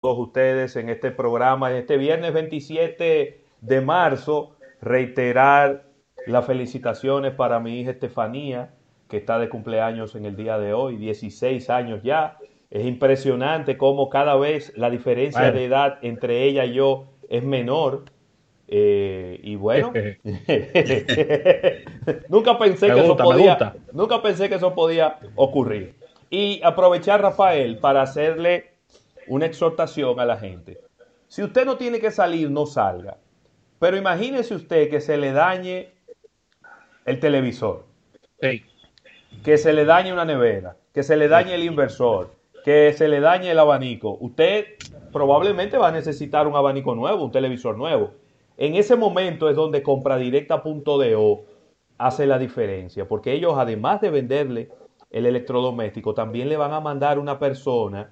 todos ustedes en este programa, este viernes 27 de marzo, reiterar las felicitaciones para mi hija Estefanía, que está de cumpleaños en el día de hoy, 16 años ya. Es impresionante cómo cada vez la diferencia de edad entre ella y yo es menor. Eh, y bueno, nunca pensé que eso podía, nunca pensé que eso podía ocurrir. Y aprovechar Rafael para hacerle una exhortación a la gente. Si usted no tiene que salir, no salga. Pero imagínese usted que se le dañe el televisor, que se le dañe una nevera, que se le dañe el inversor, que se le dañe el abanico. Usted probablemente va a necesitar un abanico nuevo, un televisor nuevo. En ese momento es donde compradirecta.do hace la diferencia, porque ellos además de venderle el electrodoméstico, también le van a mandar una persona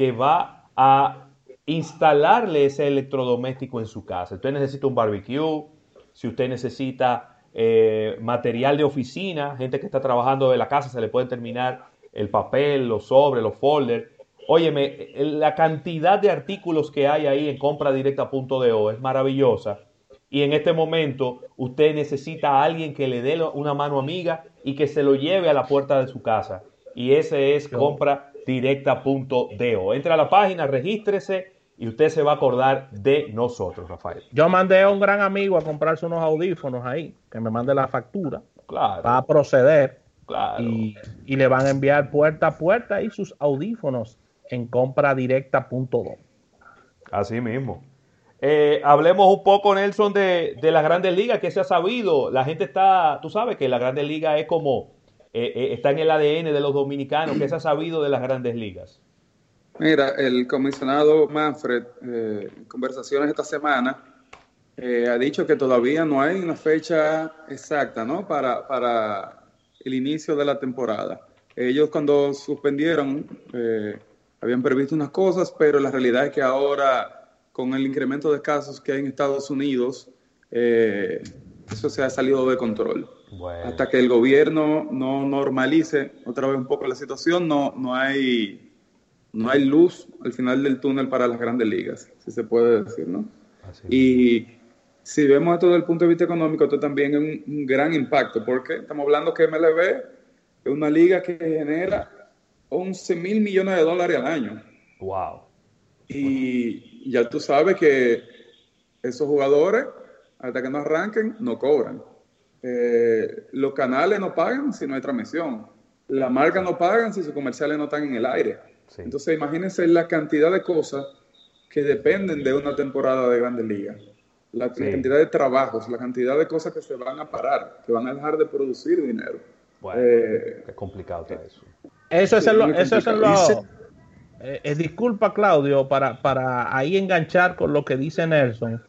que va a instalarle ese electrodoméstico en su casa. Usted necesita un barbecue, si usted necesita eh, material de oficina, gente que está trabajando de la casa, se le puede terminar el papel, los sobres, los folders. Óyeme, la cantidad de artículos que hay ahí en compradirecta.do es maravillosa y en este momento usted necesita a alguien que le dé una mano amiga y que se lo lleve a la puerta de su casa. Y ese es compradirecta.do. Entra a la página, regístrese y usted se va a acordar de nosotros, Rafael. Yo mandé a un gran amigo a comprarse unos audífonos ahí, que me mande la factura. Claro. Va a proceder. Claro. Y, y le van a enviar puerta a puerta y sus audífonos en compradirecta.do. Así mismo. Eh, hablemos un poco, Nelson, de, de, las grandes ligas, que se ha sabido. La gente está, tú sabes que la grandes ligas es como, eh, eh, está en el ADN de los dominicanos, que se ha sabido de las grandes ligas. Mira, el comisionado Manfred, en conversaciones esta semana, ha dicho que todavía no hay una fecha exacta ¿no? para, para el inicio de la temporada. Ellos cuando suspendieron habían previsto unas cosas, pero la realidad es que ahora con el incremento de casos que hay en Estados Unidos, eh, eso se ha salido de control. Hasta que el gobierno no normalice otra vez un poco la situación, no, no, hay, no hay luz al final del túnel para las grandes ligas, si se puede decir, ¿no? y si vemos esto desde el punto de vista económico, esto también es un, gran impacto, porque estamos hablando que MLB es una liga que genera 11 mil millones de dólares al año. Wow. Y, ya tú sabes que esos jugadores, hasta que no arranquen, no cobran. Eh, los canales no pagan si no hay transmisión. Las marcas no pagan si sus comerciales no están en el aire. Entonces, imagínense la cantidad de cosas que dependen de una temporada de Grandes Ligas. La, cantidad de trabajos, la cantidad de cosas que se van a parar, que van a dejar de producir dinero. Bueno, eh, es complicado todo eso. Eso es, lo, eso es lo, eh, eh, disculpa, Claudio, para, para ahí enganchar con lo que dice Nelson.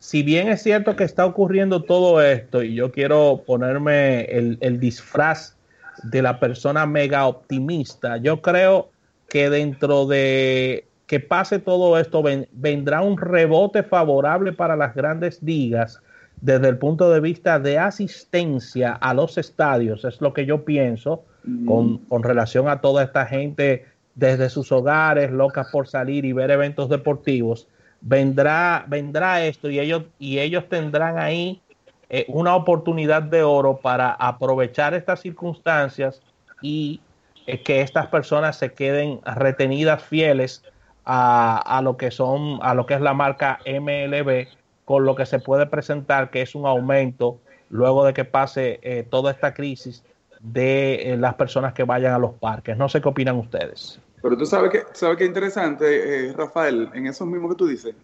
Si bien es cierto que está ocurriendo todo esto y yo quiero ponerme el, disfraz de la persona mega optimista, yo creo que dentro de que pase todo esto vendrá un rebote favorable para las grandes ligas desde el punto de vista de asistencia a los estadios, es lo que yo pienso con, con relación a toda esta gente desde sus hogares, locas por salir y ver eventos deportivos, vendrá, vendrá esto y ellos, y ellos tendrán ahí eh, una oportunidad de oro para aprovechar estas circunstancias y eh, que estas personas se queden retenidas fieles a, lo que son, a lo que es la marca MLB, con lo que se puede presentar que es un aumento luego de que pase eh, toda esta crisis de las personas que vayan a los parques. No sé qué opinan ustedes. Pero tú sabes que, sabes que interesante, eh, Rafael, en eso mismo que tú dices,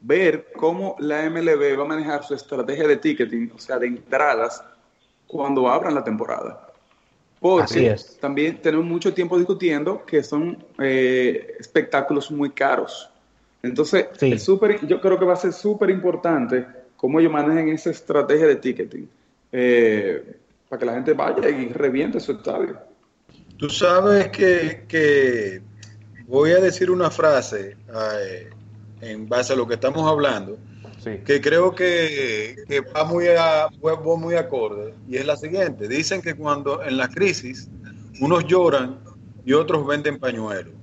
ver cómo la MLB va a manejar su estrategia de ticketing, o sea, de entradas, cuando abran la temporada. Porque también tenemos mucho tiempo discutiendo que son eh, espectáculos muy caros. Entonces, yo creo que va a ser súper importante cómo ellos manejen esa estrategia de ticketing eh, para que la gente vaya y reviente su estadio. Tú sabes que, voy a decir una frase eh, en base a lo que estamos hablando, que creo que, va muy, a, muy acorde, y es la siguiente. Dicen que cuando en la crisis unos lloran y otros venden pañuelos.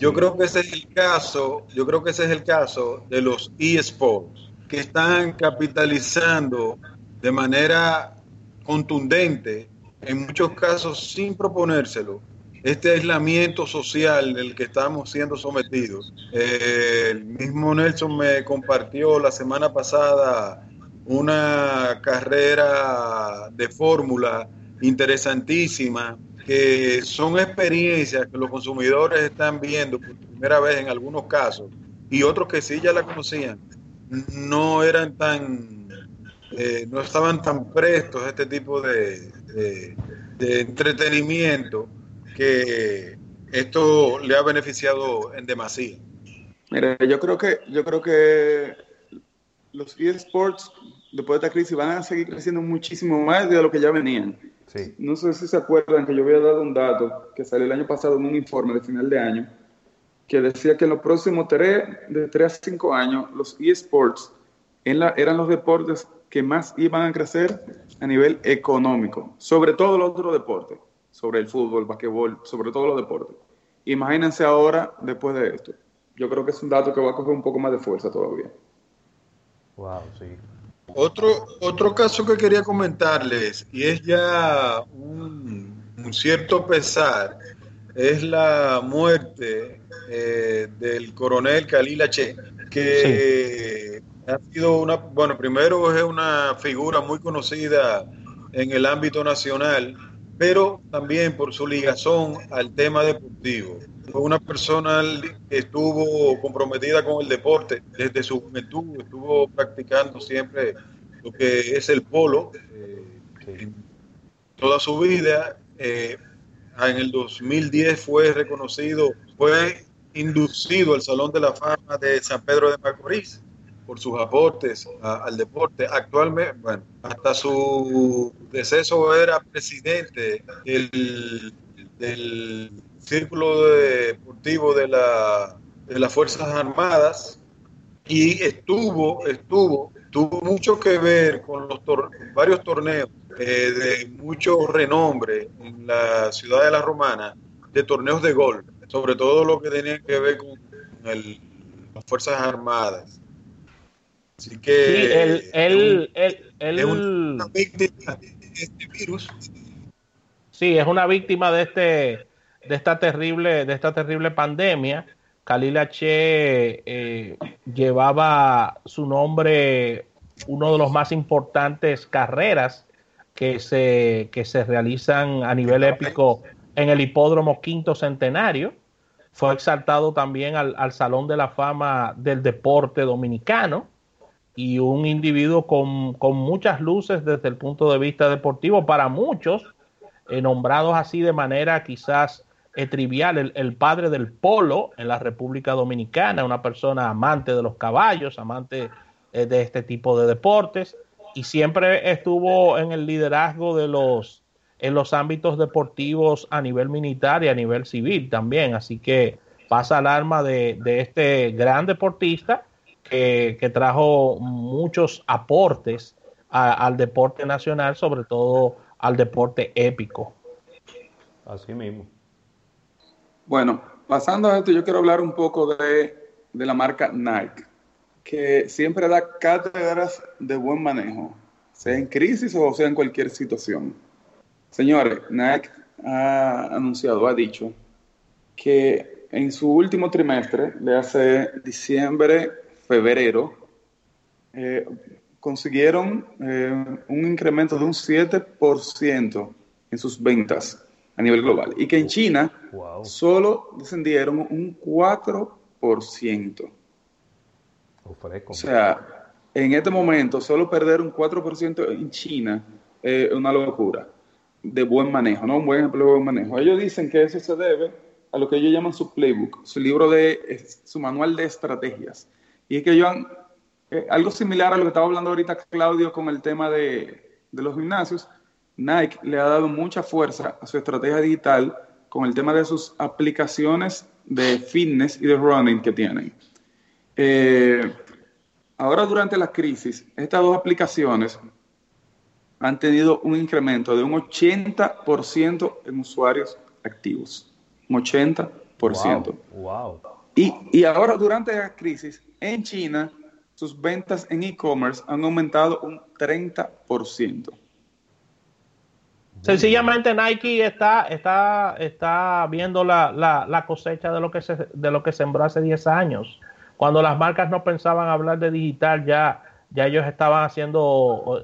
Yo creo que ese es el caso, yo creo que ese es el caso de los eSports, que están capitalizando de manera contundente, en muchos casos sin proponérselo, este aislamiento social del que estamos siendo sometidos. Eh, el mismo Nelson me compartió la semana pasada una carrera de fórmula interesantísima, que son experiencias que los consumidores están viendo por primera vez en algunos casos y otros que sí ya la conocían, no eran tan, eh, no estaban tan prestos a este tipo de, de entretenimiento que esto le ha beneficiado en demasía. Mira, yo creo que yo creo que los eSports después de esta crisis van a seguir creciendo muchísimo más de lo que ya venían. Sí. No sé si se acuerdan que yo había dado un dato que salió el año pasado en un informe de final de año que decía que en los próximos tres, de 3 a 5 años los eSports eran los deportes que más iban a crecer a nivel económico, sobre todo los otros deportes sobre el fútbol, el basquetbol, sobre todo los deportes. Imagínense ahora después de esto. Yo creo que es un dato que va a coger un poco más de fuerza todavía. Wow, sí. Otro, otro caso que quería comentarles, y es ya un, cierto pesar, es la muerte eh, del coronel Khalil H., que ha sido una, bueno, primero es una figura muy conocida en el ámbito nacional, pero también por su ligazón al tema deportivo. Fue una persona que estuvo comprometida con el deporte desde su juventud, estuvo practicando siempre lo que es el polo eh, toda su vida. Eh, en el 2010 fue reconocido, fue inducido al Salón de la Fama de San Pedro de Macorís por sus aportes al deporte. Actualmente, bueno, hasta su deceso era presidente del, del Círculo Deportivo de, la, de las Fuerzas Armadas y estuvo, estuvo, tuvo mucho que ver con los varios torneos eh, de mucho renombre en la ciudad de la Romana, de torneos de golf, sobre todo lo que tenía que ver con las Fuerzas Armadas. Así que sí, él, es una víctima de este virus. Sí, es una víctima de este de esta terrible de esta terrible pandemia. Khalil H eh, llevaba su nombre uno de los más importantes carreras que se, que se realizan a nivel épico en el hipódromo quinto centenario. Fue exaltado también al, al Salón de la Fama del Deporte Dominicano y un individuo con, muchas luces desde el punto de vista deportivo, para muchos, eh, nombrados así de manera quizás eh, trivial, el, padre del polo en la República Dominicana, una persona amante de los caballos, amante eh, de este tipo de deportes, y siempre estuvo en el liderazgo de los en los ámbitos deportivos a nivel militar y a nivel civil también, así que pasa al arma de, de este gran deportista que, trajo muchos aportes al deporte nacional, sobre todo al deporte épico. Así mismo. Bueno, pasando a esto, yo quiero hablar un poco de, de la marca Nike, que siempre da cátedras de buen manejo, sea en crisis o sea en cualquier situación. Señores, Nike ha anunciado, ha dicho que en su último trimestre, de hace diciembre febrero, eh, consiguieron eh, un incremento de un 7% en sus ventas a nivel global y que en China solo descendieron un 4%. O sea, en este momento solo perder un 4% en China es una locura de buen manejo, ¿no? Un buen empleo de buen manejo. Ellos dicen que eso se debe a lo que ellos llaman su playbook, su libro de, su manual de estrategias. Y es que, Joan, eh, algo similar a lo que estaba hablando ahorita Claudio con el tema de, de los gimnasios, Nike le ha dado mucha fuerza a su estrategia digital con el tema de sus aplicaciones de fitness y de running que tienen. Eh, ahora durante la crisis, estas dos aplicaciones han tenido un incremento de un 80% en usuarios activos. Un 80%. Wow, Y, y ahora durante la crisis, en China, sus ventas en e-commerce han aumentado un 30%. Sencillamente Nike está, está, está viendo la, la, cosecha de lo, que se, de lo que sembró hace 10 años. Cuando las marcas no pensaban hablar de digital, ya, ya ellos estaban haciendo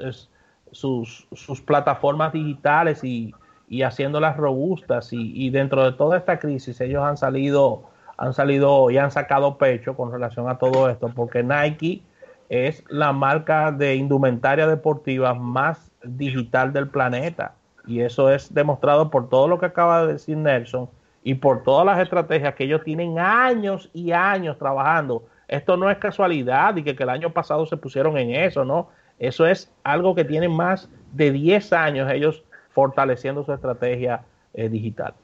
sus, sus plataformas digitales y, y haciéndolas robustas. Y, y, dentro de toda esta crisis, ellos han salido, han salido y han sacado pecho con relación a todo esto, porque Nike es la marca de indumentaria deportiva más digital del planeta y eso es demostrado por todo lo que acaba de decir Nelson y por todas las estrategias que ellos tienen años y años trabajando. Esto no es casualidad y que, el año pasado se pusieron en eso, ¿no? Eso es algo que tienen más de 10 años ellos fortaleciendo su estrategia eh, digital.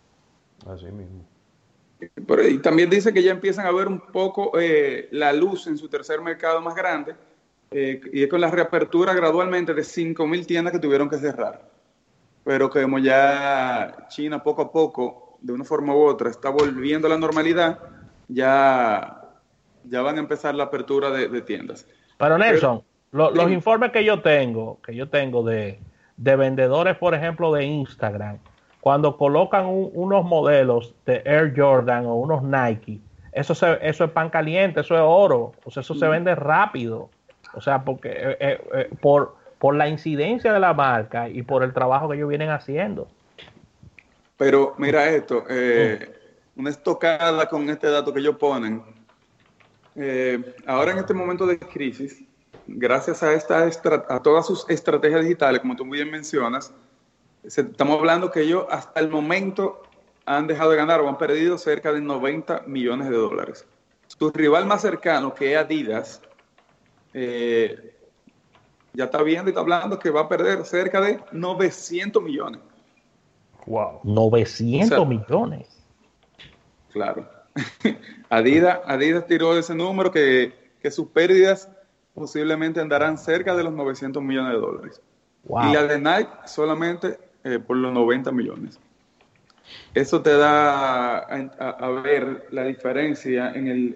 Así mismo. Y también dice que ya empiezan a ver un poco eh, la luz en su tercer mercado más grande eh, y es con la reapertura gradualmente de 5.000 tiendas que tuvieron que cerrar pero como ya China poco a poco, de una forma u otra, está volviendo a la normalidad, ya, ya van a empezar la apertura de, tiendas. Pero Nelson, los informes que yo tengo, que yo tengo de, vendedores, por ejemplo, de Instagram, cuando colocan unos modelos de Air Jordan o unos Nike, eso, eso es pan caliente, eso es oro, o sea, eso se vende rápido. O sea, porque eh, eh, eh, por, por la incidencia de la marca y por el trabajo que ellos vienen haciendo. Pero mira esto, eh, una estocada con este dato que ellos ponen. Eh, ahora en este momento de crisis, gracias a, esta a todas sus estrategias digitales, como tú muy bien mencionas, estamos hablando que ellos hasta el momento han dejado de ganar o han perdido cerca de 90 millones de dólares. Su rival más cercano, que es Adidas, eh, ya está viendo y está hablando que va a perder cerca de 900 millones. Wow. 900 millones. Claro. Adidas, Adidas tiró ese número que, sus pérdidas posiblemente andarán cerca de los 900 millones de dólares. Y la de Nike solamente eh, por los 90 millones. Eso te da a, ver la diferencia en el,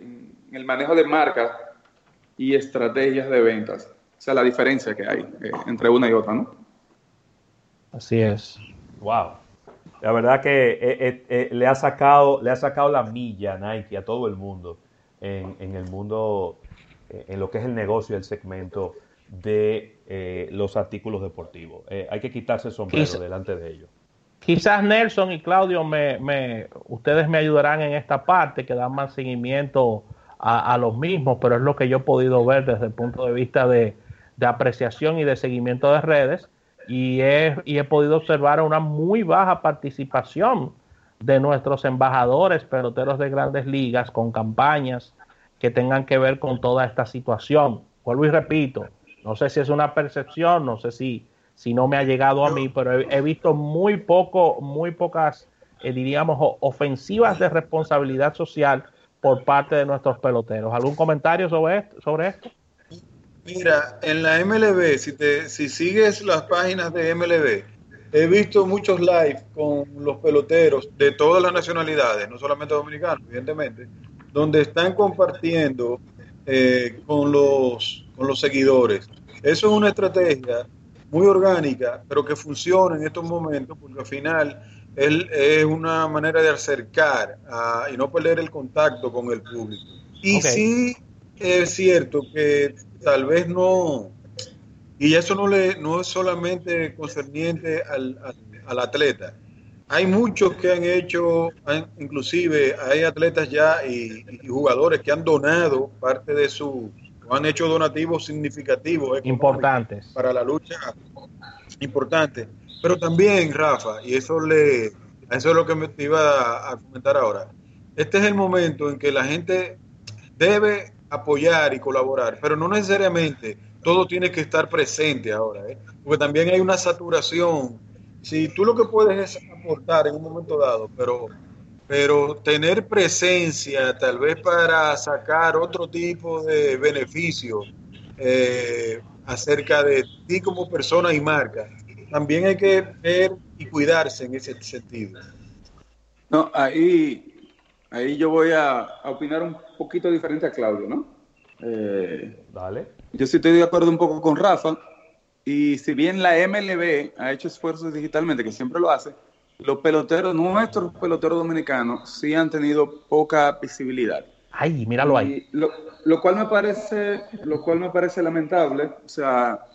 en el manejo de marcas y estrategias de ventas sea la diferencia que hay eh, entre una y otra, ¿no? Así es. Wow. La verdad que eh, eh, le, ha sacado, le ha sacado la milla a Nike a todo el mundo en, el mundo, en lo que es el negocio, el segmento de los artículos deportivos. hay que quitarse el sombrero delante de ellos. Quizás Nelson y Claudio, me, ustedes me ayudarán en esta parte que dan más seguimiento a, a, los mismos, pero es lo que yo he podido ver desde el punto de vista de, de apreciación y de seguimiento de redes y he, y he podido observar una muy baja participación de nuestros embajadores peloteros de grandes ligas con campañas que tengan que ver con toda esta situación. Vuelvo y repito, no sé si es una percepción, no sé si, si no me ha llegado a mí, pero he, visto muy poco, muy pocas, eh, diríamos, ofensivas de responsabilidad social por parte de nuestros peloteros. ¿Algún comentario sobre esto? Sobre esto? Mira, en la MLB, si, te, si sigues las páginas de MLB, he visto muchos live con los peloteros de todas las nacionalidades, no solamente dominicanos, evidentemente, donde están compartiendo eh, con, los, con los seguidores. Eso es una estrategia muy orgánica, pero que funciona en estos momentos, porque al final es, es una manera de acercar y no perder el contacto con el público. Y sí es cierto que tal vez no, y eso no, le, no es solamente concerniente al, al, atleta. Hay muchos que han hecho, inclusive hay atletas ya y, jugadores que han donado parte de su, han hecho donativos significativos. Importantes. Para la lucha importante. Pero también, Rafa, y eso, le, eso es lo que me iba a comentar ahora, este es el momento en que la gente debe apoyar y colaborar, pero no necesariamente todo tiene que estar presente ahora, ¿eh? porque también hay una saturación. Si tú lo que puedes es aportar en un momento dado, pero, pero tener presencia tal vez para sacar otro tipo de beneficio eh, acerca de ti como persona y marca, también hay que ver y cuidarse en ese sentido. No, ahí ahí yo voy a, opinar un poquito diferente a Claudio, ¿no? Eh, Dale. Yo sí estoy de acuerdo un poco con Rafa. Y si bien la MLB ha hecho esfuerzos digitalmente, que siempre lo hace, los peloteros, nuestros peloteros dominicanos, sí han tenido poca visibilidad. Ay, míralo ahí. Lo, lo, cual me parece, lo cual me parece lamentable. O sea,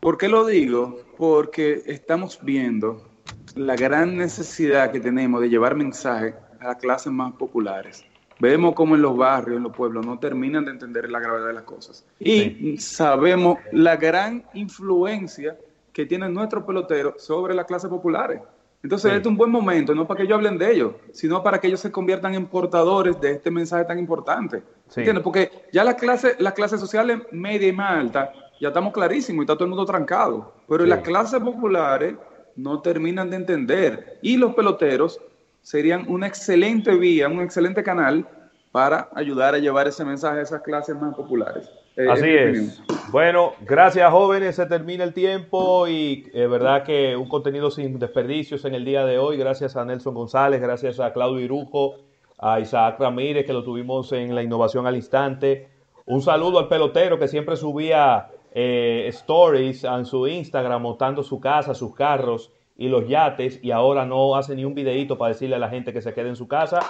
¿por qué lo digo? Porque estamos viendo la gran necesidad que tenemos de llevar mensajes a las clases más populares. Vemos como en los barrios, en los pueblos, no terminan de entender la gravedad de las cosas. Y sabemos la gran influencia que tienen nuestros peloteros sobre las clases populares. Entonces, este es un buen momento, no para que ellos hablen de ellos, sino para que ellos se conviertan en portadores de este mensaje tan importante. ¿Entiendes? Porque ya las clases, las clases sociales media y más alta, ya estamos clarísimos y está todo el mundo trancado. Pero las clases populares no terminan de entender. Y los peloteros serían una excelente vía, un excelente canal para ayudar a llevar ese mensaje a esas clases más populares. Eh, Así es. Bueno, gracias jóvenes, se termina el tiempo y es verdad que un contenido sin desperdicios en el día de hoy, gracias a Nelson González, gracias a Claudio Irujo, a Isaac Ramírez que lo tuvimos en la innovación al instante. Un saludo al pelotero que siempre subía eh, stories en su Instagram montando su casa, sus carros y los yates y ahora no hace ni un videito para decirle a la gente que se quede en su casa.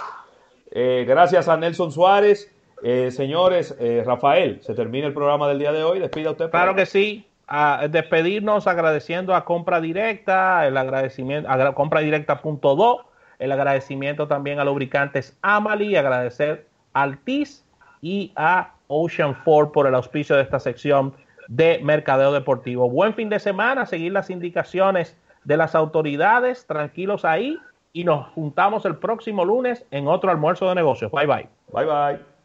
Eh, gracias a Nelson Suárez. Eh, señores, eh, Rafael, se termina el programa del día de hoy. Despida usted. Claro que sí. A despedirnos agradeciendo a Compra Directa, el agradecimiento a Compra Directa.do, el agradecimiento también a Lubricantes Amali, agradecer al TIS y a Ocean Ford por el auspicio de esta sección de Mercadeo Deportivo. Buen fin de semana, seguir las indicaciones de las autoridades, tranquilos ahí y nos juntamos el próximo lunes en otro almuerzo de negocios. Bye bye. Bye bye.